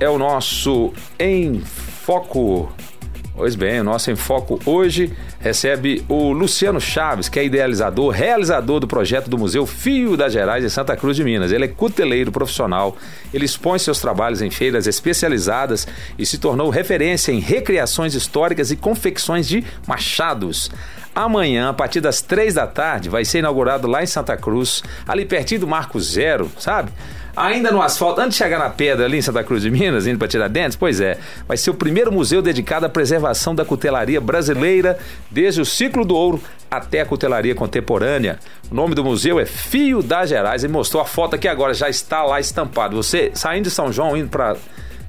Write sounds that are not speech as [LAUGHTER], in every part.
é o nosso Em Foco. Pois bem, o nosso Enfoco hoje recebe o Luciano Chaves, que é idealizador, realizador do projeto do Museu Fio das Gerais em Santa Cruz de Minas. Ele é cuteleiro profissional, ele expõe seus trabalhos em feiras especializadas e se tornou referência em recriações históricas e confecções de machados. Amanhã, a partir das três da tarde, vai ser inaugurado lá em Santa Cruz, ali pertinho do Marco Zero, sabe? Ainda no asfalto, antes de chegar na pedra ali em Santa Cruz de Minas, indo para Tiradentes, pois é, vai ser o primeiro museu dedicado à preservação da cutelaria brasileira, desde o ciclo do ouro até a cutelaria contemporânea. O nome do museu é Fio das Gerais e mostrou a foto aqui agora, já está lá estampado. Você saindo de São João, indo para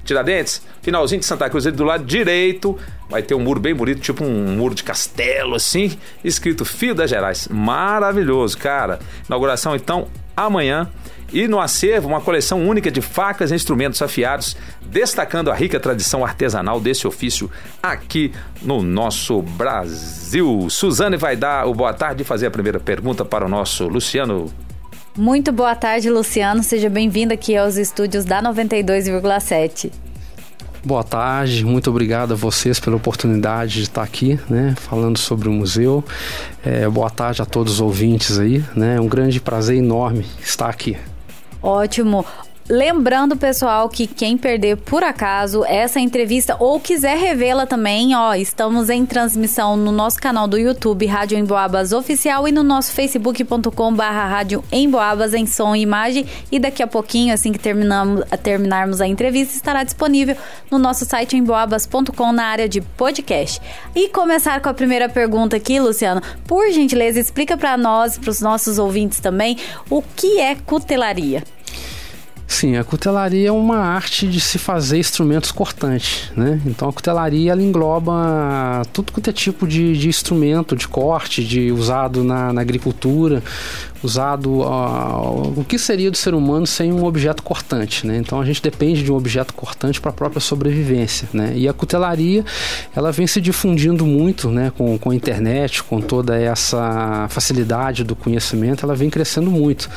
Tiradentes, finalzinho de Santa Cruz, do lado direito, vai ter um muro bem bonito, tipo um muro de castelo, assim, escrito Fio das Gerais. Maravilhoso, cara. Inauguração, então, amanhã. E no acervo, uma coleção única de facas e instrumentos afiados, destacando a rica tradição artesanal desse ofício aqui no nosso Brasil. Suzane vai dar o boa tarde e fazer a primeira pergunta para o nosso Luciano. Muito boa tarde, Luciano. Seja bem-vindo aqui aos estúdios da 92,7. Boa tarde, muito obrigado a vocês pela oportunidade de estar aqui, né, falando sobre o museu. É, boa tarde a todos os ouvintes aí, né, é um grande prazer enorme estar aqui. Ótimo. Lembrando, pessoal, que quem perder por acaso essa entrevista ou quiser revê-la também, ó, estamos em transmissão no nosso canal do YouTube Rádio Emboabas Oficial e no nosso facebook.com barra Rádio Emboabas em som e imagem e daqui a pouquinho, assim que terminamos, terminarmos a entrevista, estará disponível no nosso site emboabas.com na área de podcast. E começar com a primeira pergunta aqui, Luciano, por gentileza, explica para nós, para os nossos ouvintes também, o que é cutelaria? Sim, a cutelaria é uma arte de se fazer instrumentos cortantes, né? Então a cutelaria ela engloba tudo quanto é tipo de, de instrumento, de corte, de usado na, na agricultura, usado uh, o que seria do ser humano sem um objeto cortante, né? Então a gente depende de um objeto cortante para a própria sobrevivência, né? E a cutelaria ela vem se difundindo muito, né? Com, com a internet, com toda essa facilidade do conhecimento, ela vem crescendo muito.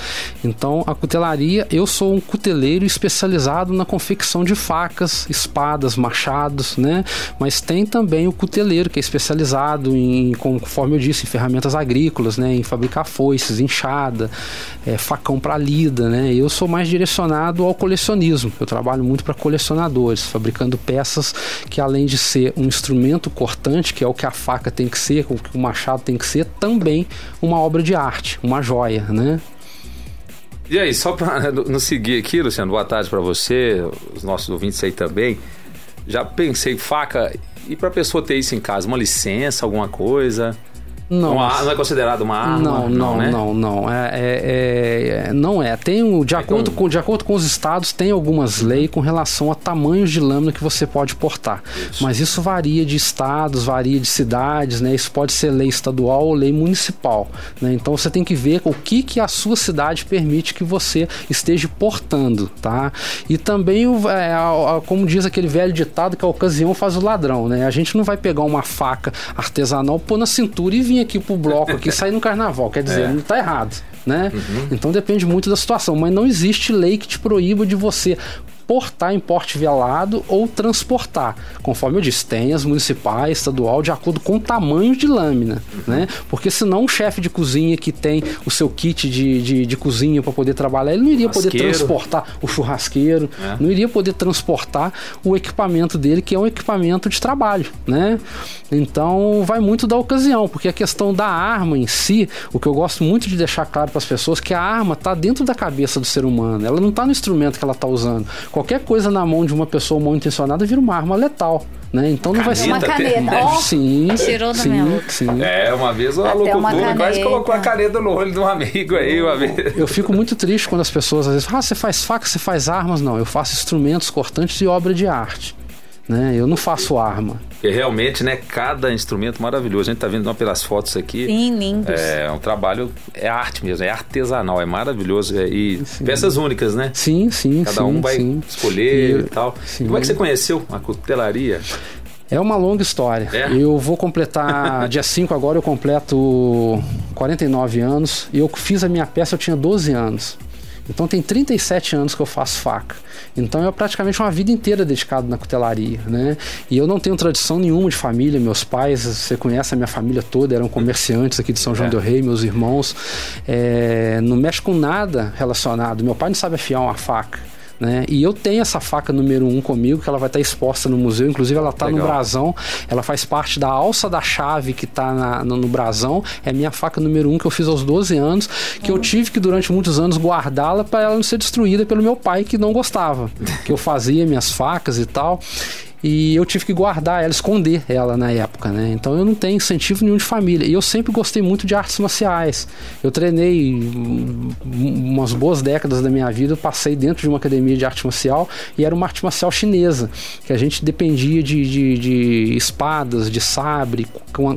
Então a cutelaria, eu sou um cuteleiro especializado na confecção de facas, espadas, machados, né? Mas tem também o cuteleiro que é especializado em, conforme eu disse, em ferramentas agrícolas, né? Em fabricar foices, enxadas é, facão para lida, né? Eu sou mais direcionado ao colecionismo. Eu trabalho muito para colecionadores, fabricando peças que além de ser um instrumento cortante, que é o que a faca tem que ser, o que o machado tem que ser, também uma obra de arte, uma joia, né? E aí, só para nos seguir aqui, Luciano, boa tarde para você, os nossos ouvintes aí também. Já pensei, faca, e para pessoa ter isso em casa, uma licença, alguma coisa? Não, uma, não é considerado uma arma? Não, não, não, né? não, não. É, é, é, não é. Tem o, de, é acordo com, de acordo com os estados, tem algumas leis com relação a tamanhos de lâmina que você pode portar. Isso. Mas isso varia de estados, varia de cidades, né? Isso pode ser lei estadual ou lei municipal. Né? Então você tem que ver o que, que a sua cidade permite que você esteja portando, tá? E também, é, como diz aquele velho ditado, que a ocasião faz o ladrão, né? A gente não vai pegar uma faca artesanal, pôr na cintura e vir aqui pro bloco aqui sair no carnaval. Quer dizer, é. não tá errado. Né? Uhum. Então depende muito da situação, mas não existe lei que te proíba de você portar em porte velado ou transportar. Conforme eu disse, tem as municipais, estadual, de acordo com o tamanho de lâmina, né? Porque senão um chefe de cozinha que tem o seu kit de, de, de cozinha para poder trabalhar, ele não iria poder transportar o churrasqueiro, é. não iria poder transportar o equipamento dele, que é um equipamento de trabalho, né? Então vai muito da ocasião, porque a questão da arma em si, o que eu gosto muito de deixar claro para as pessoas, que a arma está dentro da cabeça do ser humano, ela não está no instrumento que ela está usando. Qualquer coisa na mão de uma pessoa mal intencionada vira uma arma letal. Né? Então não vai ser uma caneta. Oh, sim, tirou da sim, sim. É, uma vez o locutor quase colocou a caneta no olho de um amigo aí uma vez. Eu fico muito triste quando as pessoas às vezes falam, ah, você faz faca, você faz armas. Não, eu faço instrumentos cortantes e obra de arte. Né? Eu não faço arma. Porque realmente, né, cada instrumento maravilhoso. A gente tá vendo pelas fotos aqui. Sim, lindos. É um trabalho, é arte mesmo, é artesanal, é maravilhoso. É, e sim. peças únicas, né? Sim, sim. Cada sim, um vai sim. escolher e, e tal. Sim. Como é que você conheceu a cutelaria? É uma longa história. É? Eu vou completar, [LAUGHS] dia 5 agora eu completo 49 anos. E eu fiz a minha peça, eu tinha 12 anos. Então tem 37 anos que eu faço faca. Então é praticamente uma vida inteira dedicado na cutelaria, né? E eu não tenho tradição nenhuma de família. Meus pais, você conhece a minha família toda, eram comerciantes aqui de São João é. del Rei, meus irmãos. É, não mexe com nada relacionado. Meu pai não sabe afiar uma faca. Né? E eu tenho essa faca número 1 um comigo, que ela vai estar exposta no museu. Inclusive, ela está no brasão. Ela faz parte da alça da chave que está no, no, brasão. É minha faca número 1 um, que eu fiz aos 12 anos, que uhum. eu tive que durante muitos anos guardá-la para ela não ser destruída pelo meu pai, que não gostava. [LAUGHS] que eu fazia minhas facas e tal. E eu tive que guardar ela, esconder ela na época, né? Então eu não tenho incentivo nenhum de família. E eu sempre gostei muito de artes marciais. Eu treinei umas boas décadas da minha vida, passei dentro de uma academia de arte marcial e era uma arte marcial chinesa, que a gente dependia de, de, de espadas, de sabre,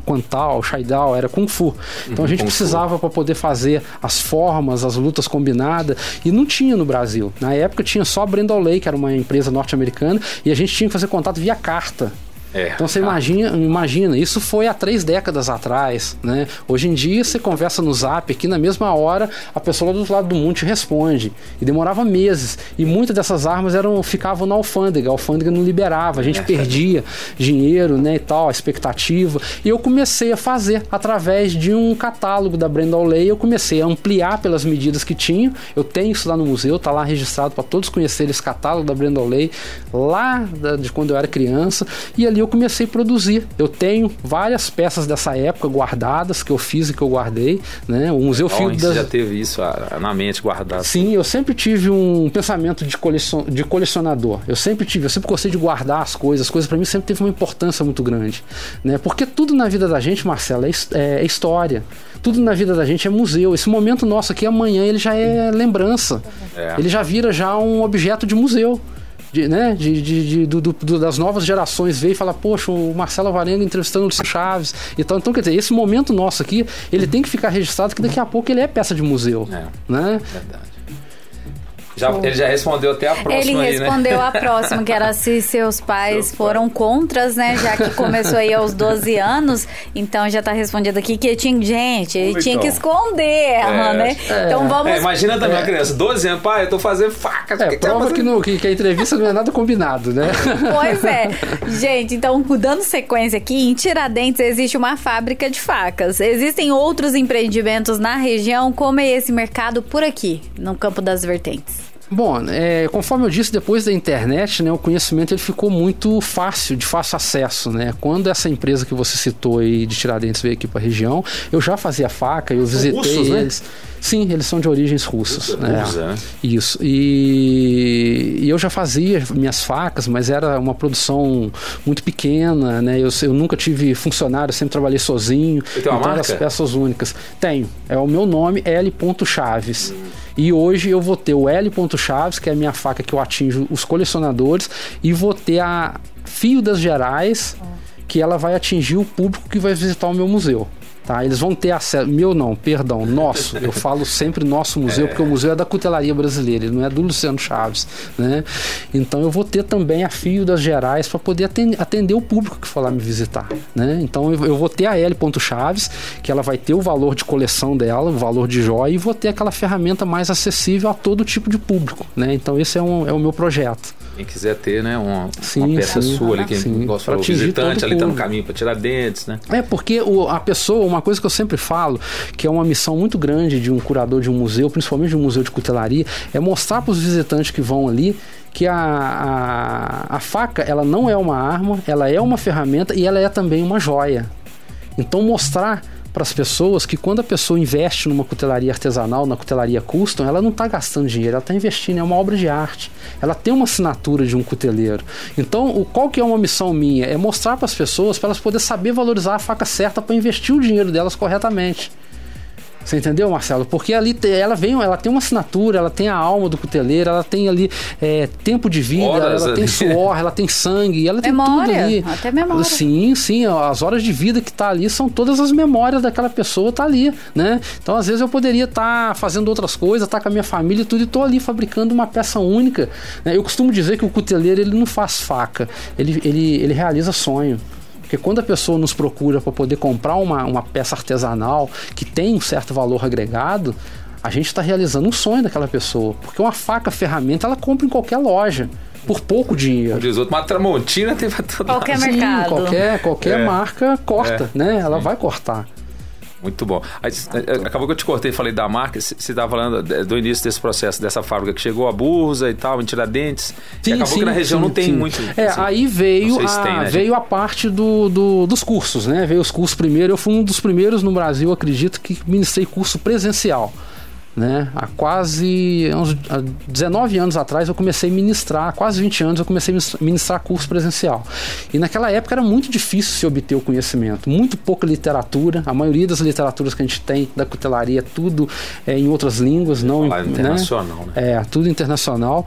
quantal, shaidao, era kung fu. Então a gente precisava para poder fazer as formas, as lutas combinadas e não tinha no Brasil. Na época tinha só a Brendel Lay, que era uma empresa norte-americana, e a gente tinha que fazer contato via carta. É, então você imagina, imagina, isso foi há três décadas atrás, né? Hoje em dia você conversa no zap aqui na mesma hora, a pessoa do outro lado do mundo te responde. E demorava meses. E muitas dessas armas eram, ficavam na alfândega, a alfândega não liberava, a gente é. perdia dinheiro, né? E tal, a expectativa. E eu comecei a fazer através de um catálogo da Brenda Lay, eu comecei a ampliar pelas medidas que tinha. Eu tenho isso lá no museu, tá lá registrado para todos conhecerem esse catálogo da Brenda Lay, lá de quando eu era criança. E ali ali eu comecei a produzir. Eu tenho várias peças dessa época guardadas, que eu fiz e que eu guardei, né? O Museu das... Você já teve isso ah, na mente guardado? Sim, eu sempre tive um pensamento de, colecion... de colecionador. Eu sempre tive, eu sempre gostei de guardar as coisas. As coisas para mim sempre teve uma importância muito grande, né? Porque tudo na vida da gente, Marcelo, é, é, é história. Tudo na vida da gente é museu. Esse momento nosso aqui amanhã ele já é lembrança. É. Ele já vira já um objeto de museu de, né, de, de, de do, do, das novas gerações ver e falar, poxa, o Marcelo Varenga entrevistando o Chaves e tal. Então, quer dizer, esse momento nosso aqui, ele tem que ficar registrado que daqui a pouco ele é peça de museu. É, né? Verdade. Já, ele já respondeu até a próxima. Ele aí, respondeu né? a próxima, que era [LAUGHS] se seus pais foram contras, né? Já que começou aí aos 12 [LAUGHS] anos. Então já tá respondido aqui que tinha. Gente, ele então. tinha que esconder ela, é, né? É. Então vamos. É, imagina também é. uma criança, 12 anos, pai, eu tô fazendo faca. É, que prova que, no, que, que, a entrevista não é nada combinado, né? [LAUGHS] Pois é. Gente, então, dando sequência aqui, em Tiradentes existe uma fábrica de facas. Existem outros empreendimentos na região, como é esse mercado por aqui, no Campo das Vertentes? Bom, é, conforme eu disse, depois da internet, né, o conhecimento ele ficou muito fácil, de fácil acesso. Né? Quando essa empresa que você citou aí de Tiradentes veio aqui para a região, eu já fazia faca, eu visitei russos, né? eles. Né? Sim, eles são de origens russas. Né? né? Isso. E, e, eu já fazia minhas facas, mas era uma produção muito pequena, né? Eu, eu nunca tive funcionário, sempre trabalhei sozinho. Você tem uma então, marca? as peças únicas. Tenho. É o meu nome, L. Chaves. Hum. E hoje eu vou ter o L. Chaves, que é a minha faca que eu atinjo os colecionadores, e vou ter a Fio das Gerais, que ela vai atingir o público que vai visitar o meu museu. Tá? Eles vão ter acesso. Meu não, perdão, nosso. Eu [LAUGHS] falo sempre nosso museu, é. porque o museu é da cutelaria brasileira, ele não é do Luciano Chaves. Né? Então eu vou ter também a Fio das Gerais para poder atender, atender, o público que for lá me visitar. Né? Então eu, eu vou ter a L. Chaves, que ela vai ter o valor de coleção dela, o valor de joia, e vou ter aquela ferramenta mais acessível a todo tipo de público. Né? Então esse é, um, é o meu projeto. Quem quiser ter, né, uma, sim, uma peça sim, sua ali, quem sim, gosta de visitante ali tá no caminho para tirar dentes, né? É, porque o, a pessoa, uma coisa que eu sempre falo, que é uma missão muito grande de um curador de um museu, principalmente de um museu de cutelaria, é mostrar para os visitantes que vão ali que a, a, a faca ela não é uma arma, ela é uma ferramenta e ela é também uma joia. Então mostrar para as pessoas que quando a pessoa investe numa cutelaria artesanal, na cutelaria custom, ela não está gastando dinheiro, ela está investindo, é uma obra de arte. Ela tem uma assinatura de um cuteleiro. Então, o, qual que é uma missão minha? É mostrar para as pessoas, para elas poderem saber valorizar a faca certa para investir o dinheiro delas corretamente. Você entendeu, Marcelo? Porque ali ela vem, ela tem uma assinatura, ela tem a alma do cuteleiro, ela tem ali é, tempo de vida, Horas ela ali. tem suor, ela tem sangue, ela memória, tem tudo ali. Até memória. Sim, sim, as horas de vida que tá ali são todas as memórias daquela pessoa tá ali, né? Então, às vezes eu poderia estar tá fazendo outras coisas, estar tá com a minha família e tudo, e tô ali fabricando uma peça única. Né? Eu costumo dizer que o cuteleiro ele não faz faca, ele, ele, ele realiza sonho. Porque quando a pessoa nos procura para poder comprar uma, uma peça artesanal que tem um certo valor agregado, A gente está realizando um sonho daquela pessoa. Porque uma faca, ferramenta, ela compra em qualquer loja. Por pouco dinheiro. Diz outro, uma Tramontina tem pra todo Qualquer Sim, mercado. qualquer, qualquer É. marca corta, É. né? Ela vai cortar. Muito bom. Aí, eh, acabou que eu te cortei e falei da marca. Você estava falando do início desse processo, dessa fábrica que chegou a Bursa e tal, em Tiradentes. e acabou que na região sim, não tem sim. muito. É, assim, aí veio, a, tem, né, veio a parte do, do- dos cursos, né? Veio os cursos primeiro. Eu fui um dos primeiros no Brasil, acredito, que ministrei curso presencial. Né? Há quase uns há 19 anos atrás eu comecei a ministrar, há quase 20 anos eu comecei a ministrar curso presencial. E naquela época era muito difícil se obter o conhecimento, muito pouca literatura, a maioria das literaturas que a gente tem da cutelaria é tudo é, em outras línguas, não Falar né? internacional, né? É, tudo internacional.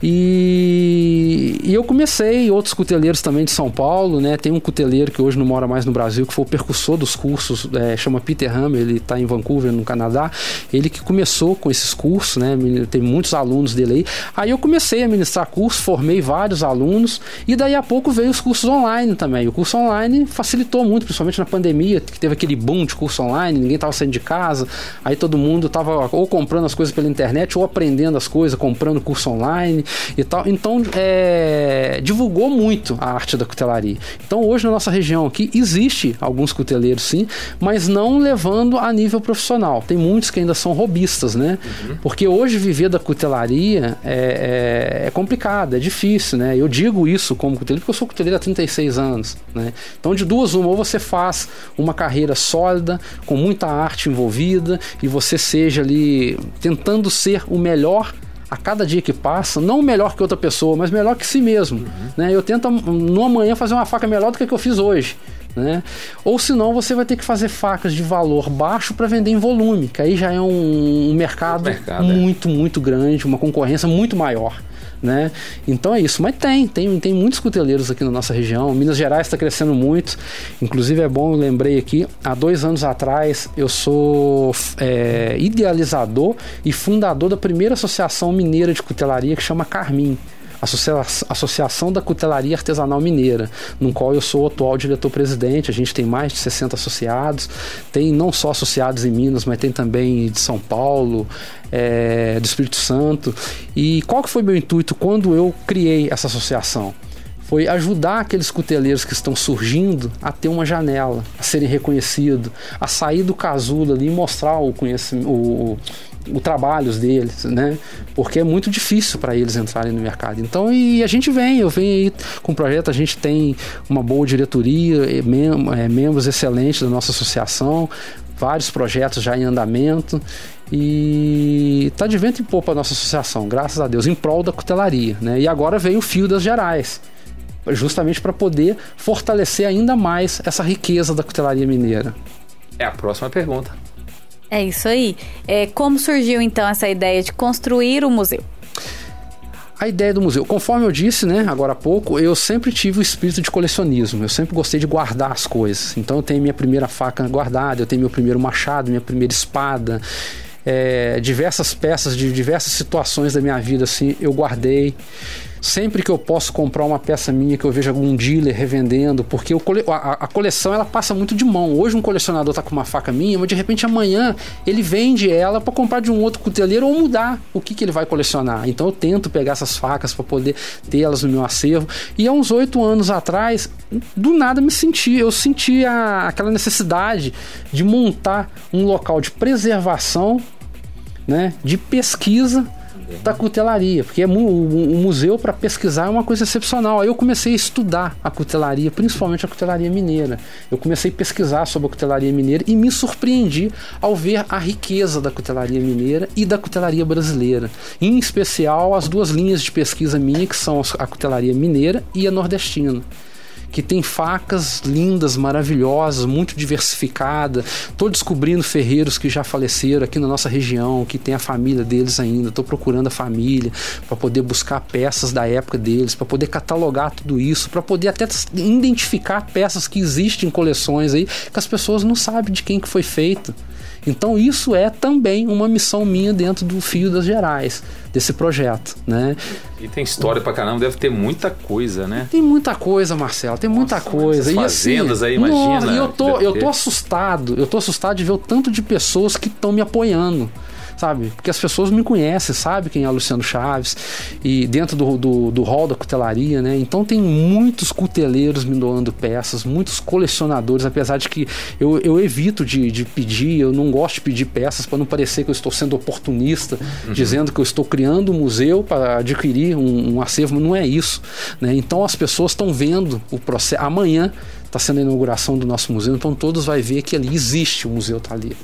E, e eu comecei, outros cuteleiros também de São Paulo, né? Tem um cuteleiro que hoje não mora mais no Brasil, que foi o percussor dos cursos, é, chama Peter Hammer, ele está em Vancouver, no Canadá. Ele que começou com esses cursos, né? Tem muitos alunos dele aí. Aí eu comecei a ministrar cursos, formei vários alunos, e daí a pouco veio os cursos online também. O curso online facilitou muito, principalmente na pandemia, que teve aquele boom de curso online, ninguém estava saindo de casa, aí todo mundo estava ou comprando as coisas pela internet ou aprendendo as coisas, comprando curso online e tal. Então, é, divulgou muito a arte da cutelaria. Então, hoje na nossa região aqui existe alguns cuteleiros sim, mas não levando a nível profissional. Tem muitos que ainda são robistas, né? Porque hoje viver da cutelaria é, é, é complicado, é difícil, né? Eu digo isso como cuteleiro porque eu sou cuteleiro há 36 anos, né? Então, de duas uma, ou você faz uma carreira sólida, com muita arte envolvida, e você seja ali tentando ser o melhor a cada dia que passa, não melhor que outra pessoa, mas melhor que si mesmo. Né? Eu tento no amanhã fazer uma faca melhor do que a que eu fiz hoje. Né? Ou senão você vai ter que fazer facas de valor baixo para vender em volume, que aí já é um, um mercado, mercado, é. muito, muito grande, uma concorrência muito maior. Né? Então é isso, mas tem, tem, tem muitos cuteleiros aqui na nossa região. Minas Gerais está crescendo muito. Inclusive é bom, eu lembrei aqui, há dois anos atrás eu sou é, idealizador e fundador da primeira associação mineira de cutelaria que chama Carmim. Associa Associação da Cutelaria Artesanal Mineira, no qual eu sou o atual diretor-presidente. A gente tem mais de 60 associados, tem não só associados em Minas, mas tem também de São Paulo, é, do Espírito Santo. E qual que foi meu intuito quando eu criei essa associação? Foi ajudar aqueles cuteleiros que estão surgindo a ter uma janela, a serem reconhecidos, a sair do casulo ali e mostrar o conhecimento, o, o trabalhos deles, né? Porque é muito difícil para eles entrarem no mercado. Então, e a gente vem, eu venho aí com o projeto, a gente tem uma boa diretoria, mem é, membros excelentes da nossa associação, vários projetos já em andamento e tá de vento em popa a nossa associação, graças a Deus, em prol da cutelaria, né? E agora vem o fio das gerais, justamente para poder fortalecer ainda mais essa riqueza da cutelaria mineira. É a próxima pergunta. É isso aí. É, como surgiu então essa ideia de construir o museu? A ideia do museu, conforme eu disse, né, agora há pouco, eu sempre tive o espírito de colecionismo. Eu sempre gostei de guardar as coisas. Então eu tenho minha primeira faca guardada, eu tenho meu primeiro machado, minha primeira espada, é, diversas peças de diversas situações da minha vida assim, eu guardei. Sempre que eu posso comprar uma peça minha que eu vejo algum dealer revendendo, porque cole... a, a, coleção ela passa muito de mão. Hoje um colecionador tá com uma faca minha, mas de repente amanhã ele vende ela para comprar de um outro cuteleiro ou mudar o que, que ele vai colecionar. Então eu tento pegar essas facas para poder tê-las no meu acervo. E há uns oito anos atrás, do nada me senti, eu senti a, aquela necessidade de montar um local de preservação, né, de pesquisa da cutelaria, porque é mu o, museu para pesquisar é uma coisa excepcional. Aí eu comecei a estudar a cutelaria, principalmente a cutelaria mineira. Eu comecei a pesquisar sobre a cutelaria mineira e me surpreendi ao ver a riqueza da cutelaria mineira e da cutelaria brasileira. Em especial as duas linhas de pesquisa minha, que são a cutelaria mineira e a nordestina que tem facas lindas, maravilhosas, muito diversificada. Estou descobrindo ferreiros que já faleceram aqui na nossa região, que tem a família deles ainda. Estou procurando a família para poder buscar peças da época deles, para poder catalogar tudo isso, para poder até identificar peças que existem em coleções aí que as pessoas não sabem de quem que foi feito. Então isso é também uma missão minha dentro do Fio das Gerais, desse projeto, né? E tem história pra caramba, deve ter muita coisa, né? Tem muita coisa, Marcelo, tem muita Nossa, coisa. E fazendas assim, aí, imagina, nossa, e eu tô, eu tô assustado, eu tô assustado de ver o tanto de pessoas que estão me apoiando. Sabe? Porque as pessoas me conhecem, sabe quem é o Luciano Chaves, e dentro do, do, do hall da cutelaria, né? Então tem muitos cuteleiros me doando peças, muitos colecionadores, apesar de que eu, eu evito de, de pedir, eu não gosto de pedir peças para não parecer que eu estou sendo oportunista, uhum. dizendo que eu estou criando um museu para adquirir um, um acervo, mas não é isso, né? Então as pessoas estão vendo o processo. Amanhã está sendo a inauguração do nosso museu, então todos vai ver que ali existe, o museu está ali.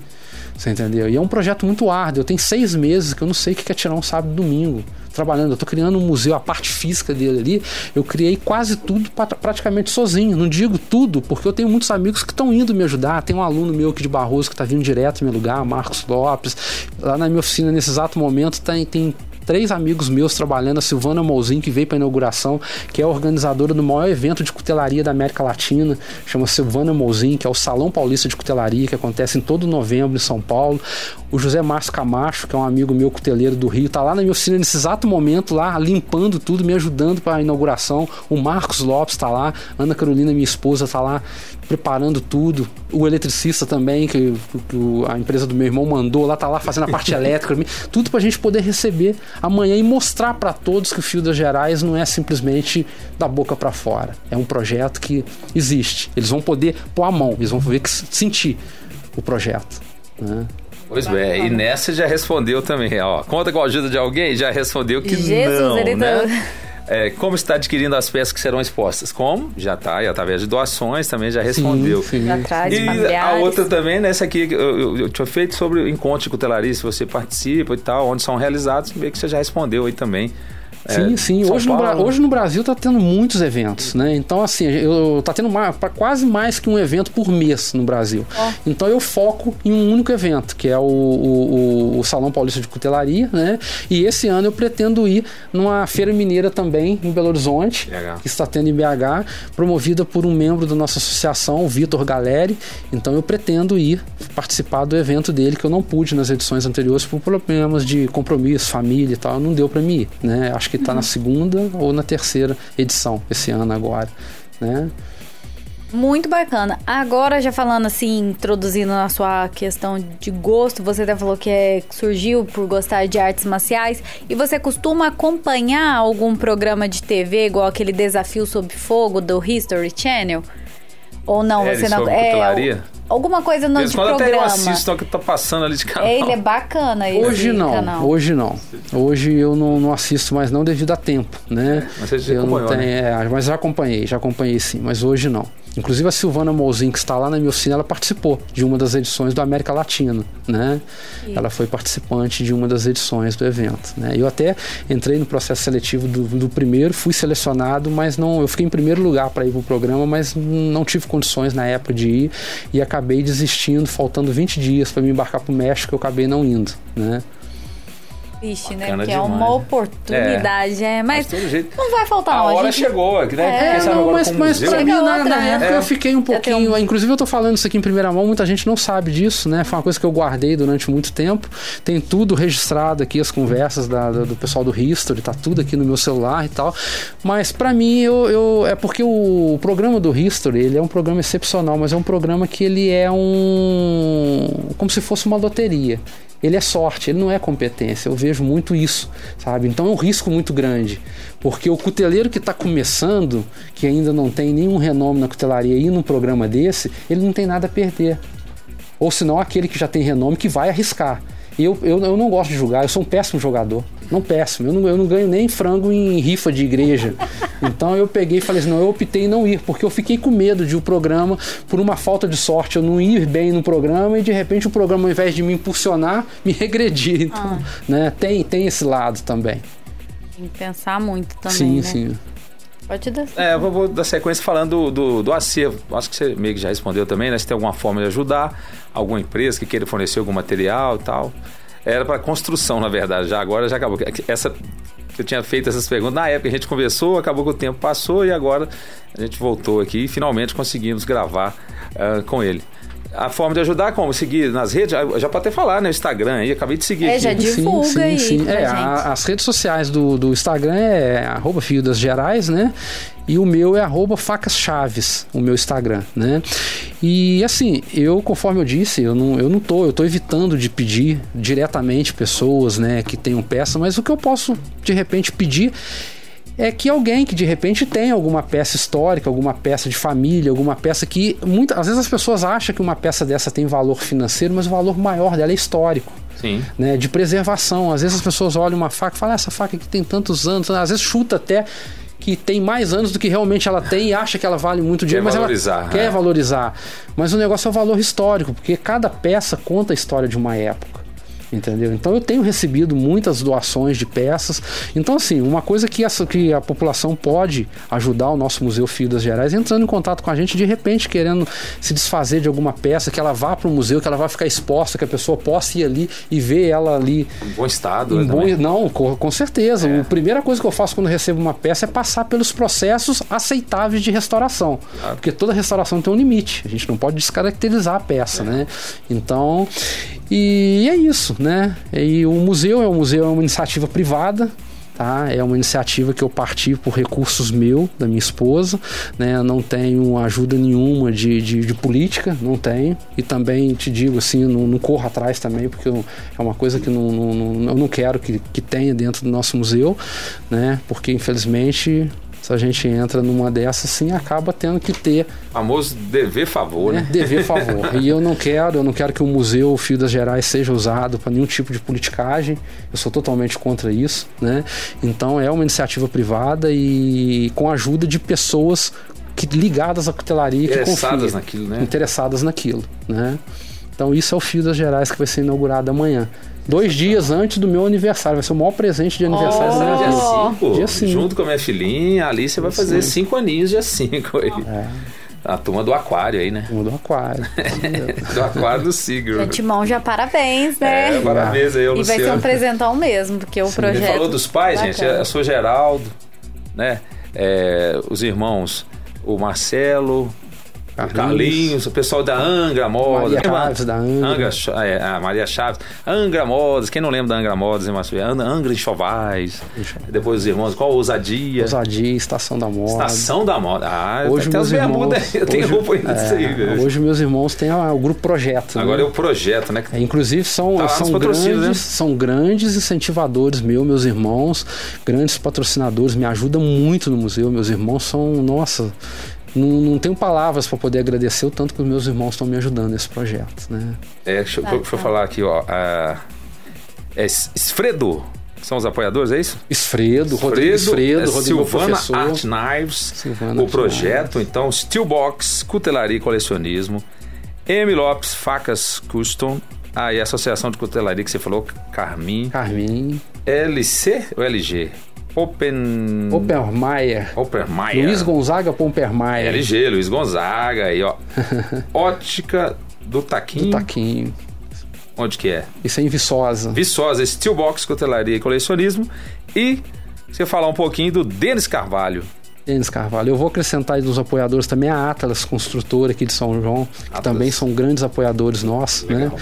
Você entendeu? E é um projeto muito árduo. Eu tenho seis meses que eu não sei o que é tirar um sábado e domingo trabalhando. Eu estou criando um museu, a parte física dele ali. Eu criei quase tudo praticamente sozinho. Não digo tudo, porque eu tenho muitos amigos que estão indo me ajudar. Tem um aluno meu aqui de Barroso que está vindo direto no meu lugar, Marcos Lopes. Lá na minha oficina, nesse exato momento, tem, tem três amigos meus trabalhando, a Silvana Mouzin, que veio para a inauguração, que é organizadora do maior evento de cutelaria da América Latina, chama Silvana Mouzin, que é o Salão Paulista de Cutelaria, que acontece em todo novembro em São Paulo. O José Márcio Camacho, que é um amigo meu cuteleiro do Rio, tá lá na minha oficina nesse exato momento, lá limpando tudo, me ajudando para a inauguração. O Marcos Lopes está lá, Ana Carolina, minha esposa, está lá preparando tudo. O eletricista também, que, que, a empresa do meu irmão mandou, lá tá lá fazendo a parte [LAUGHS] elétrica, tudo para a gente poder receber amanhã e mostrar para todos que o Fio das Gerais não é simplesmente da boca para fora. É um projeto que existe. Eles vão poder pôr a mão, eles vão ver que sentir o projeto. Né? Pois bem, e nessa já respondeu também, ó. Conta com a ajuda de alguém, já respondeu que Jesus, não, ele né? Tá... É, como está adquirindo as peças que serão expostas? Como? Já está, e através de doações também já respondeu. Sim, sim. Já traz e familiares. a outra também, nessa aqui, eu, eu, eu, tinha feito sobre o encontro de cutelaria, se você participa e tal, onde são realizados, vê que você já respondeu aí também. Sim, é, sim. Hoje no, hoje no, Brasil está tendo muitos eventos, né? Então, assim, eu, tá tendo uma, quase mais que um evento por mês no Brasil. Oh. Então eu foco em um único evento, que é o, o, o, Salão Paulista de Cutelaria, né? E esse ano eu pretendo ir numa feira mineira também, em Belo Horizonte, BH. que está tendo em BH, promovida por um membro da nossa associação, o Vitor Galeri. Então eu pretendo ir participar do evento dele, que eu não pude nas edições anteriores por problemas de compromisso, família e tal. Não deu para mim ir, né? Acho que está na segunda ou na terceira edição esse ano agora, né? Muito bacana. Agora, já falando assim, introduzindo na sua questão de gosto, você até falou que é, surgiu por gostar de artes marciais. E você costuma acompanhar algum programa de TV, igual aquele Desafio Sob Fogo do History Channel? Ou não, é, você não. É, alguma coisa no de quando programa. eu assisto que tá passando ali de canal. Ele é bacana esse Hoje não, canal. hoje não. Hoje eu não, não, assisto mais não devido a tempo, né? Mas você já eu acompanhou, tenho, né? é, mas já acompanhei, já acompanhei sim, mas hoje não. Inclusive a Silvana Mouzin, que está lá na minha oficina, ela participou de uma das edições do América Latina, né? Ela foi participante de uma das edições do evento, né? Eu até entrei no processo seletivo do, do primeiro, fui selecionado, mas não, eu fiquei em primeiro lugar para ir para o programa, mas não tive condições na época de ir e acabei desistindo, faltando 20 dias para me embarcar para o México, eu acabei não indo, né? Triste, né? Porque é uma oportunidade, é. é mas, não vai faltar A hora gente... chegou, né? É, não, mas, mas pra mim, na, na né? época, eu fiquei um pouquinho... Um... Inclusive, eu tô falando isso aqui em primeira mão, muita gente não sabe disso, né? Foi uma coisa que eu guardei durante muito tempo. Tem tudo registrado aqui, as conversas da, do pessoal do History, tá tudo aqui no meu celular e tal. Mas para mim, eu, eu, é porque o, o programa do History, ele é um programa excepcional, mas é um programa que ele é um... como se fosse uma loteria ele é sorte, ele não é competência. Eu vejo muito isso, sabe? Então é um risco muito grande, porque o cuteleiro que está começando, que ainda não tem nenhum renome na cutelaria e num programa desse, ele não tem nada a perder. Ou senão aquele que já tem renome que vai arriscar. Eu, eu, eu não gosto de julgar, eu sou um péssimo jogador. Não péssimo, eu não, eu não ganho nem frango em rifa de igreja. Então eu peguei e falei assim: não, eu optei em não ir, porque eu fiquei com medo de o programa, por uma falta de sorte, eu não ir bem no programa e de repente o programa, ao invés de me impulsionar, me regredir. Então, ah. né, tem, tem esse lado também. Tem que pensar muito também. Sim, né? sim. Pode dar. É, eu vou dar sequência falando do, do, do, acervo. Acho que você meio que já respondeu também, né? Se tem alguma forma de ajudar alguma empresa que queira fornecer algum material e tal. Era para construção, na verdade. Já agora já acabou. Essa eu tinha feito essas perguntas na época a gente conversou, acabou que o tempo passou e agora a gente voltou aqui e finalmente conseguimos gravar uh, com ele. A forma de ajudar, como? Seguir nas redes? Já, já pode até falar, né? O Instagram aí, acabei de seguir. É, aqui. já divulga sim, sim, aí. sim. pra É, gente. a- as redes sociais do, do Instagram é arroba Fio das Gerais, né? E o meu é arroba Facas Chaves, o meu Instagram, né? E assim, eu, conforme eu disse, eu não, eu não tô, eu tô evitando de pedir diretamente pessoas, né, que tenham peça, mas o que eu posso, de repente, pedir é que alguém que de repente tem alguma peça histórica, alguma peça de família, alguma peça que muitas às vezes as pessoas acham que uma peça dessa tem valor financeiro, mas o valor maior dela é histórico Sim. né, de preservação. Às vezes as pessoas olham uma faca e falam, "Ah, essa faca aqui tem tantos anos, às vezes chuta até que tem mais anos do que realmente ela tem e acha que ela vale muito dinheiro, mas valorizar, ela quer é. valorizar. Mas o negócio é o valor histórico, porque cada peça conta a história de uma época. Entendeu? Então eu tenho recebido muitas doações de peças. Então, assim, uma coisa que, essa, que a população pode ajudar o nosso Museu Fio das Gerais é entrando em contato com a gente, de repente, querendo se desfazer de alguma peça, que ela vá para o museu, que ela vai ficar exposta, que a pessoa possa ir ali e ver ela ali Em bom estado. em né, bom, não, com, com certeza. É. A primeira coisa que eu faço quando recebo uma peça é passar pelos processos aceitáveis de restauração. Claro. Porque toda restauração tem um limite. A gente não pode descaracterizar a peça, né? Então, e é isso, né? E o museu é um museu, é uma iniciativa privada. Tá? É uma iniciativa que eu parti por recursos meu, da minha esposa, né? Não tenho ajuda nenhuma de, de, de política, não tenho. E também te digo assim, não, não corro atrás também, porque eu- é uma coisa que não, não, não- eu não quero que, que tenha dentro do nosso museu, né? Porque infelizmente se a gente entra numa dessas, sim, acaba tendo que ter Famoso dever favor, né, né? dever favor. [LAUGHS] e eu não quero, eu não quero que o museu Fio das Gerais seja usado para nenhum tipo de politicagem. Eu sou totalmente contra isso, né? Então é uma iniciativa privada e com a ajuda de pessoas que ligadas à cutelaria que Interessadas confiam, naquilo, né? interessadas naquilo, né? Então isso é o Fio das Gerais que vai ser inaugurado amanhã. Dois dias antes do meu aniversário. Vai ser o maior presente de aniversário Oh. da minha Dia vida. 5, Dia cinco. junto com a minha filhinha, ali você vai fazer 5 aninhos dia 5 aí. É. A turma do aquário aí, né? Turma do aquário. [LAUGHS] Do aquário do Sigro. Antemão já parabéns, né? É, parabéns aí, ao E vai ser um Luciano. presentão mesmo, porque o Ele projeto. falou dos pais, gente. Bacana. Eu sou Geraldo, né? É, os irmãos, o Marcelo, o Carlinhos, o pessoal da Angra Modas. Maria Chaves, da Angra. Cha- é, a Maria Chaves. Angra Modas, quem não lembra da Angra Modas, hein, Márcio? Angra, Angra Enxovais. Depois os irmãos, qual ousadia? Ousadia, Estação da Moda. Estação da Moda. Ah, Hoje as bermudas. Eu tenho roupa ainda disso aí, é, velho. Hoje meus irmãos têm a- o grupo Projeto. né? Agora é o projeto, né? É, inclusive são, Tá são, patrocínios, grandes, né? são grandes incentivadores meus, meus irmãos, grandes patrocinadores, me ajudam muito no museu. Meus irmãos são, nossa, não, não tenho palavras para poder agradecer o tanto que os meus irmãos estão me ajudando nesse projeto. Né? É, deixa, eu- Tá, deixa eu tá. falar aqui, ó. a- é S- Esfredo. São os apoiadores, é isso? Esfredo, Rodrigo Esfredo, é Rodrigo Silvana professor. Art Knives, Silvana o Art projeto, então, Steelbox, Cutelaria e Colecionismo, M. Lopes, Facas Custom, ah, e a Associação de Cutelaria que você falou, Carmin, Carmin, LC ou LG? Open... Oppermeier, Oppermeier. Luiz Gonzaga Pompermeier, LG, Luiz Gonzaga, aí, ó. [LAUGHS] Ótica do Taquinho. do Taquinho. Onde que é? Isso é em Viçosa. Viçosa, Steelbox, Cutelaria e Colecionismo. E você falar um pouquinho do Denis Carvalho. Denis Carvalho. Eu vou acrescentar aí dos apoiadores também a Atlas Construtora aqui de São João, que Atlas. também são grandes apoiadores nossos, né? Legal.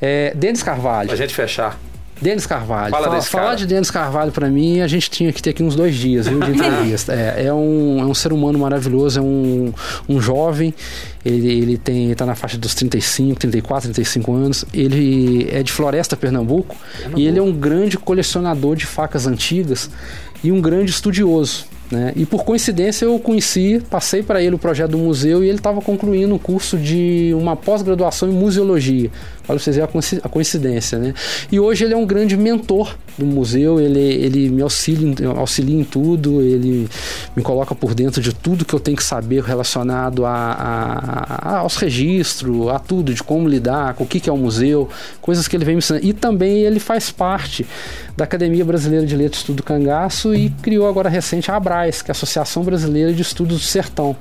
É, Denis Carvalho. Pra gente fechar. Denis Carvalho. Fala Fala- falar cara. de Denis Carvalho pra mim, a gente tinha que ter aqui uns dois dias, viu, de [LAUGHS] entrevista. é, é um, é um ser humano maravilhoso, é um, um jovem, ele, ele tem, tá na faixa dos 35, 34, 35 anos. Ele é de Floresta, Pernambuco, e ele é um grande colecionador de facas antigas e um grande estudioso. Né? E por coincidência eu conheci, passei para ele o projeto do museu e ele estava concluindo um curso de uma pós-graduação em museologia. Olha vocês verem a coinci- a coincidência, né? E hoje ele é um grande mentor do museu, ele, ele me auxilia, em- auxilia em tudo, ele me coloca por dentro de tudo que eu tenho que saber relacionado a, a- a- aos registros, a tudo, de como lidar, com o que, que é o museu, coisas que ele vem me ensinando. E também ele faz parte da Academia Brasileira de Letras Estudo Cangaço e criou agora recente a Que é a Associação Brasileira de Estudos do Sertão.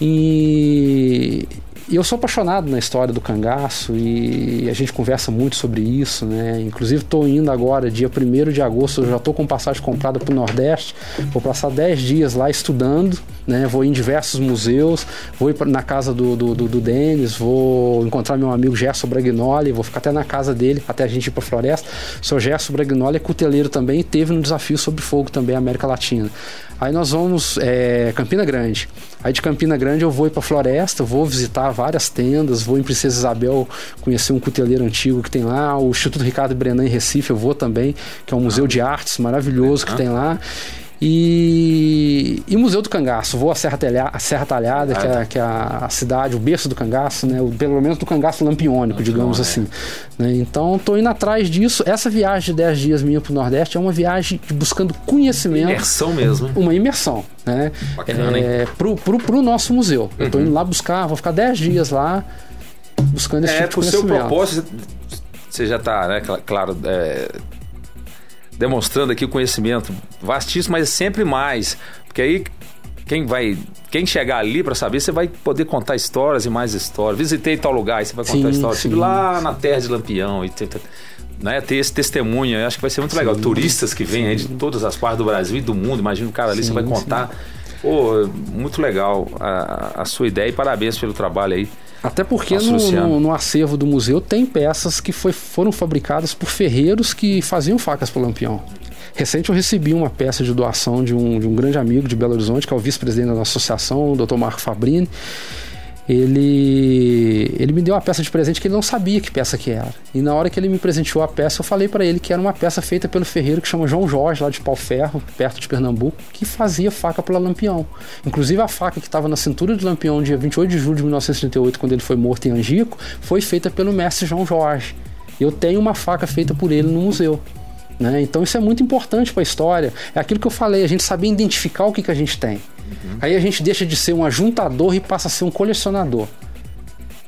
E, eu sou apaixonado na história do cangaço e a gente conversa muito sobre isso, né? Inclusive estou indo agora, dia 1 de agosto, eu já estou com passagem comprada para o Nordeste, vou passar 10 dias lá estudando, né? Vou em diversos museus, vou ir na casa do, do, do, do Denis, vou encontrar meu amigo Gerson Bragnoli, vou ficar até na casa dele, até a gente ir para a floresta. O seu Gerson Bragnoli é cuteleiro também e teve no Desafio Sobre Fogo também, América Latina. Aí nós vamos é, Campina Grande. Aí de Campina Grande eu vou ir para Floresta, vou visitar várias tendas, vou em Princesa Isabel conhecer um cuteleiro antigo que tem lá, o Instituto Ricardo Brenan em Recife eu vou também, que é um museu de artes maravilhoso que tem lá. E, e Museu do Cangaço, vou à Serra, Telha, a Serra Talhada, que é, que é, a cidade, o berço do cangaço, né? O, pelo menos do cangaço lampiônico, digamos assim. Né? Então, estou indo atrás disso. Essa viagem de 10 dias minha para o Nordeste é uma viagem buscando conhecimento. Imersão mesmo. Uma imersão, né? Bacana, é, pro, pro, pro nosso museu. Uhum. Eu estou indo lá buscar, vou ficar 10 dias lá buscando esse é, tipo de conhecimento. É, pro seu propósito, você já está, né, claro, é, demonstrando aqui o conhecimento vastíssimo, mas sempre mais. Porque aí quem vai quem chegar ali para saber você vai poder contar histórias e mais histórias visitei tal lugar e você vai contar histórias sim. lá na terra de Lampião e né, ter esse testemunho eu acho que vai ser muito sim. legal turistas que vêm aí de todas as partes do Brasil e do mundo imagina o cara ali você vai contar Pô, muito legal a, a sua ideia e parabéns pelo trabalho aí até porque no, no, no, acervo do museu tem peças que foi, foram fabricadas por ferreiros que faziam facas para lampião. Recente eu recebi uma peça de doação de um, de um grande amigo de Belo Horizonte, que é o vice-presidente da nossa associação, o Dr. Marco Fabrini ele ele me deu uma peça de presente que ele não sabia que peça que era. E na hora que ele me presenteou a peça, eu falei para ele que era uma peça feita pelo ferreiro que chama João Jorge, lá de Pau Ferro, perto de Pernambuco, que fazia faca para Lampião. Inclusive a faca que estava na cintura de Lampião dia 28 de julho de 1938, quando ele foi morto em Angico, foi feita pelo mestre João Jorge. Eu tenho uma faca feita por ele no museu. Né? Então isso é muito importante para a história. É aquilo que eu falei, a gente saber identificar o que, que a gente tem. Uhum. Aí a gente deixa de ser um ajuntador e passa a ser um colecionador.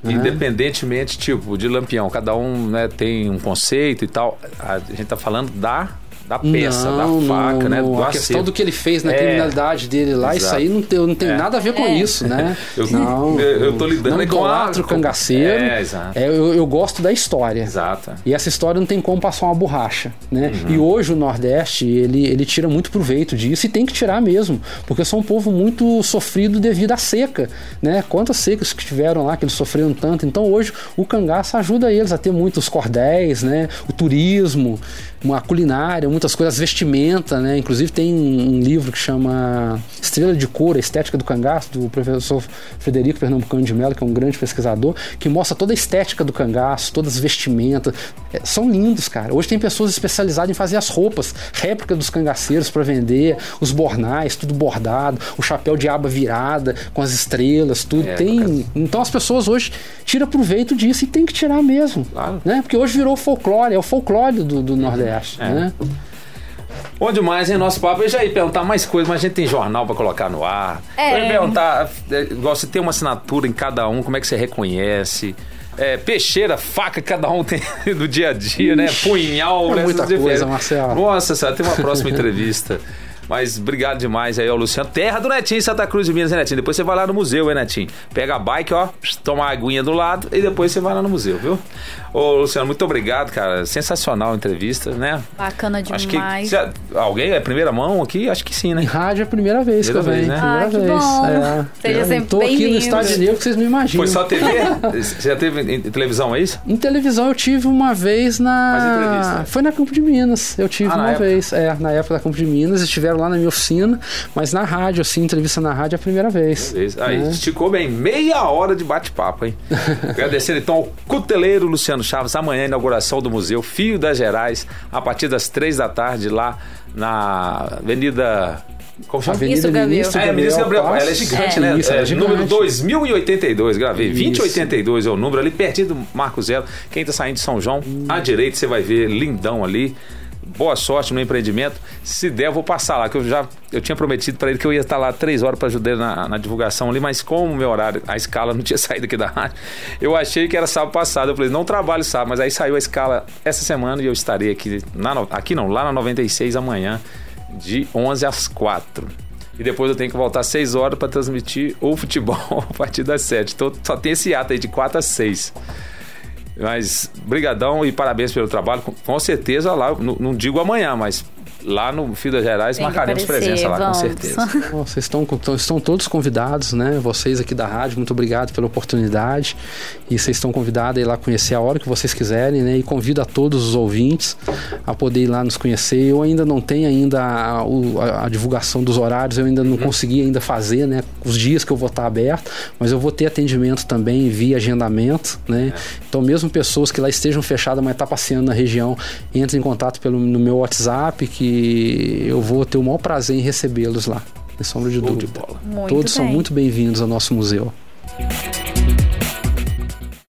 Né? Independentemente, tipo, de lampião, cada um né, tem um conceito e tal. A gente está falando da da peça, não, da faca, né, não, né? Do a questão do que ele fez na é, criminalidade dele lá, exato. isso aí não tem, não tem é. nada a ver com é. isso, né? [LAUGHS] eu, não, eu, eu tô lidando não com a... o cangaceiro. É, exato. É, eu, eu, gosto da história. Exato. E essa história não tem como passar uma borracha, né? Uhum. E hoje o Nordeste, ele, ele tira muito proveito disso e tem que tirar mesmo, porque são um povo muito sofrido devido à seca, né? Quantas secas que tiveram lá, que eles sofreram tanto. Então hoje o cangaço ajuda eles a ter muitos cordéis, né? O turismo, uma culinária, muitas coisas, vestimenta, né? Inclusive tem um livro que chama Estrela de Cor, a Estética do Cangaço, do professor Frederico Pernambucano de Mello, que é um grande pesquisador, que mostra toda a estética do cangaço, todas as vestimentas. É, são lindos, cara. Hoje tem pessoas especializadas em fazer as roupas, réplica dos cangaceiros para vender, os bornais, tudo bordado, o chapéu de aba virada, com as estrelas, tudo. É, tem. Então as pessoas hoje tiram proveito disso e tem que tirar mesmo. Claro. Né? Porque hoje virou folclore, é o folclore do, do Nordeste acho. É. Né? Bom demais, hein? Nosso papo. Eu já ia perguntar mais coisas, mas a gente tem jornal para colocar no ar. É. Eu ia perguntar, é, você tem uma assinatura em cada um, como é que você reconhece? É, peixeira, faca, cada um tem [LAUGHS] do dia a dia, né? Ixi, né? Punhal, é né? Muita coisa, Marcelo. Nossa senhora, tem uma próxima [LAUGHS] entrevista. Mas obrigado demais aí ao Luciano. Terra do Netinho, Santa Cruz de Minas, hein, Netinho? Depois você vai lá no museu, hein, Netinho? Pega a bike, ó, toma a aguinha do lado e depois você vai lá no museu, viu? Ô, Luciano, muito obrigado, cara. Sensacional a entrevista, né? Bacana demais. Acho que já, alguém é primeira mão aqui? Acho que sim, né? Em rádio é a primeira vez primeira que eu venho. Né? Ah, primeira vez. Bom. É. Seja eu sempre Tô aqui no Estádio Negro que vocês não imaginam. Foi só TV? você já teve em televisão, é isso? Em televisão eu tive uma vez na... Foi na Campo de Minas. Eu tive ah, uma vez. É, na época da Campo de Minas. Lá na minha oficina mas na rádio, assim, entrevista na rádio é a primeira vez. Beleza. Aí, né? esticou bem, meia hora de bate-papo, hein? [LAUGHS] Agradecendo então ao cuteleiro Luciano Chaves, amanhã inauguração do Museu Fio das Gerais, a partir das três da tarde, lá na Avenida como chama? Avenida Ministro Gabriel. É, Ministro Gabriel. Ela é gigante, é. né? Isso, é, é gigante. Número 2082, gravei. Isso. 2082 é o número ali, pertinho do Marco Zero. Quem tá saindo de São João, hum. à direita você vai ver lindão ali boa sorte no empreendimento. Se der, eu vou passar lá, que eu já eu tinha prometido para ele que eu ia estar lá três horas para ajudar na, na, divulgação ali, mas como o meu horário, a escala não [LAUGHS] tinha saído aqui da rádio, eu achei que era sábado passado. Eu falei, não trabalho sábado, mas aí saiu a escala essa semana e eu estarei aqui, na, aqui não, lá na 96 amanhã, de 11 às 4. E depois eu tenho que voltar às 6 horas para transmitir o futebol [LAUGHS] a partir das 7. Então só tem esse ato aí de 4 às 6. Mas brigadão e parabéns pelo trabalho. Com, certeza lá, não, não digo amanhã, mas lá no Fio das Gerais Tem marcaremos presença lá, vamos. com certeza. [LAUGHS] vocês estão, estão todos convidados, né? Vocês aqui da rádio, muito obrigado pela oportunidade. E vocês estão convidados a ir lá conhecer a hora que vocês quiserem, né? E convido a todos os ouvintes a poder ir lá nos conhecer. Eu ainda não tenho ainda a, a, a divulgação dos horários, eu ainda não uhum. consegui ainda fazer, né? Os dias que eu vou estar aberto, mas eu vou ter atendimento também via agendamento, né? É. Então mesmo pessoas que lá estejam fechadas, mas estão tá passeando na região, entrem em contato pelo, no meu WhatsApp, que e eu vou ter o maior prazer em recebê-los lá, sem sombra de Show dúvida. De Todos bem. são muito bem-vindos ao nosso museu.